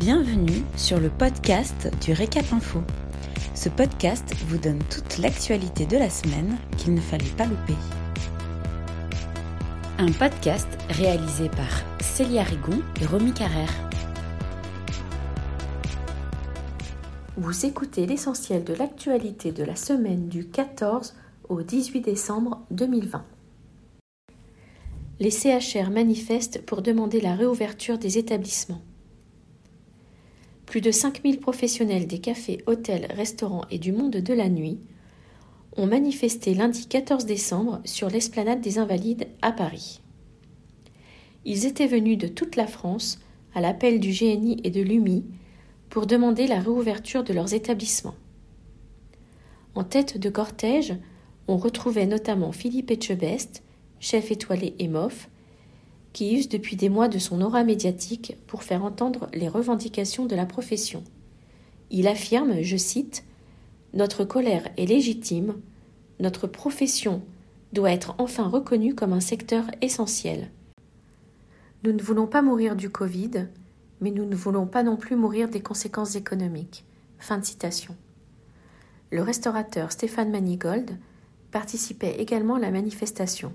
Bienvenue sur le podcast du Récap Info. Ce podcast vous donne toute l'actualité de la semaine qu'il ne fallait pas louper. Un podcast réalisé par Célia Rigon et Romy Carrère. Vous écoutez l'essentiel de l'actualité de la semaine du 14 au 18 décembre 2020. Les CHR manifestent pour demander la réouverture des établissements. Plus de 5000 professionnels des cafés, hôtels, restaurants et du monde de la nuit ont manifesté lundi 14 décembre sur l'esplanade des Invalides à Paris. Ils étaient venus de toute la France à l'appel du GNI et de l'UMI pour demander la réouverture de leurs établissements. En tête de cortège, on retrouvait notamment Philippe Etchebest, chef étoilé EMOF, qui use depuis des mois de son aura médiatique pour faire entendre les revendications de la profession. Il affirme, je cite, Notre colère est légitime, notre profession doit être enfin reconnue comme un secteur essentiel. Nous ne voulons pas mourir du Covid, mais nous ne voulons pas non plus mourir des conséquences économiques. Fin de citation. Le restaurateur Stéphane Manigold participait également à la manifestation.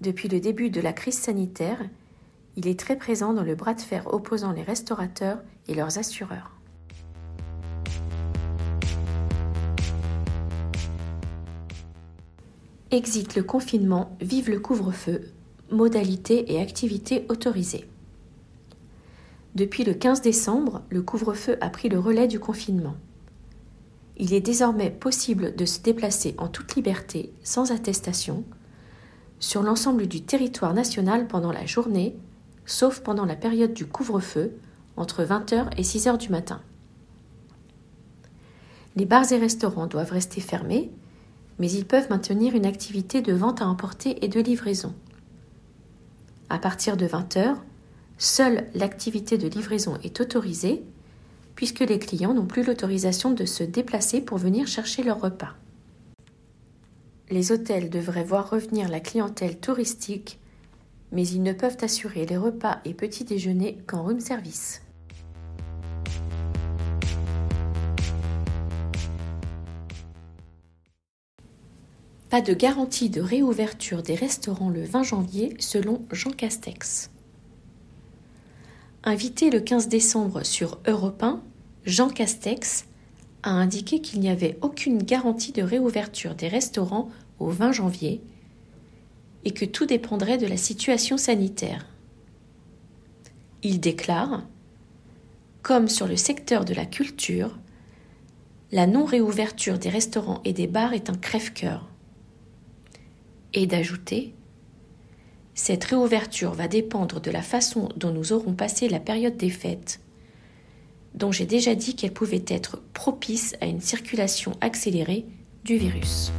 Depuis le début de la crise sanitaire, il est très présent dans le bras de fer opposant les restaurateurs et leurs assureurs. Exit le confinement, vive le couvre-feu, modalités et activités autorisées. Depuis le 15 décembre, le couvre-feu a pris le relais du confinement. Il est désormais possible de se déplacer en toute liberté, sans attestation, sur l'ensemble du territoire national pendant la journée, sauf pendant la période du couvre-feu, entre 20h et 6h du matin. Les bars et restaurants doivent rester fermés, mais ils peuvent maintenir une activité de vente à emporter et de livraison. À partir de 20h, seule l'activité de livraison est autorisée, puisque les clients n'ont plus l'autorisation de se déplacer pour venir chercher leur repas les hôtels devraient voir revenir la clientèle touristique, mais ils ne peuvent assurer les repas et petits déjeuners qu'en room service. Pas de garantie de réouverture des restaurants le 20 janvier selon Jean Castex. Invité le 15 décembre sur Europe 1, Jean Castex a indiqué qu'il n'y avait aucune garantie de réouverture des restaurants au 20 janvier et que tout dépendrait de la situation sanitaire. Il déclare Comme sur le secteur de la culture, la non-réouverture des restaurants et des bars est un crève-cœur. Et d'ajouter Cette réouverture va dépendre de la façon dont nous aurons passé la période des fêtes dont j'ai déjà dit qu'elle pouvait être propice à une circulation accélérée du virus.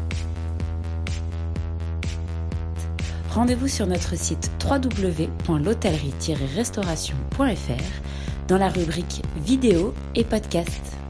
Rendez-vous sur notre site www.l'hôtellerie-restauration.fr dans la rubrique vidéo et podcast.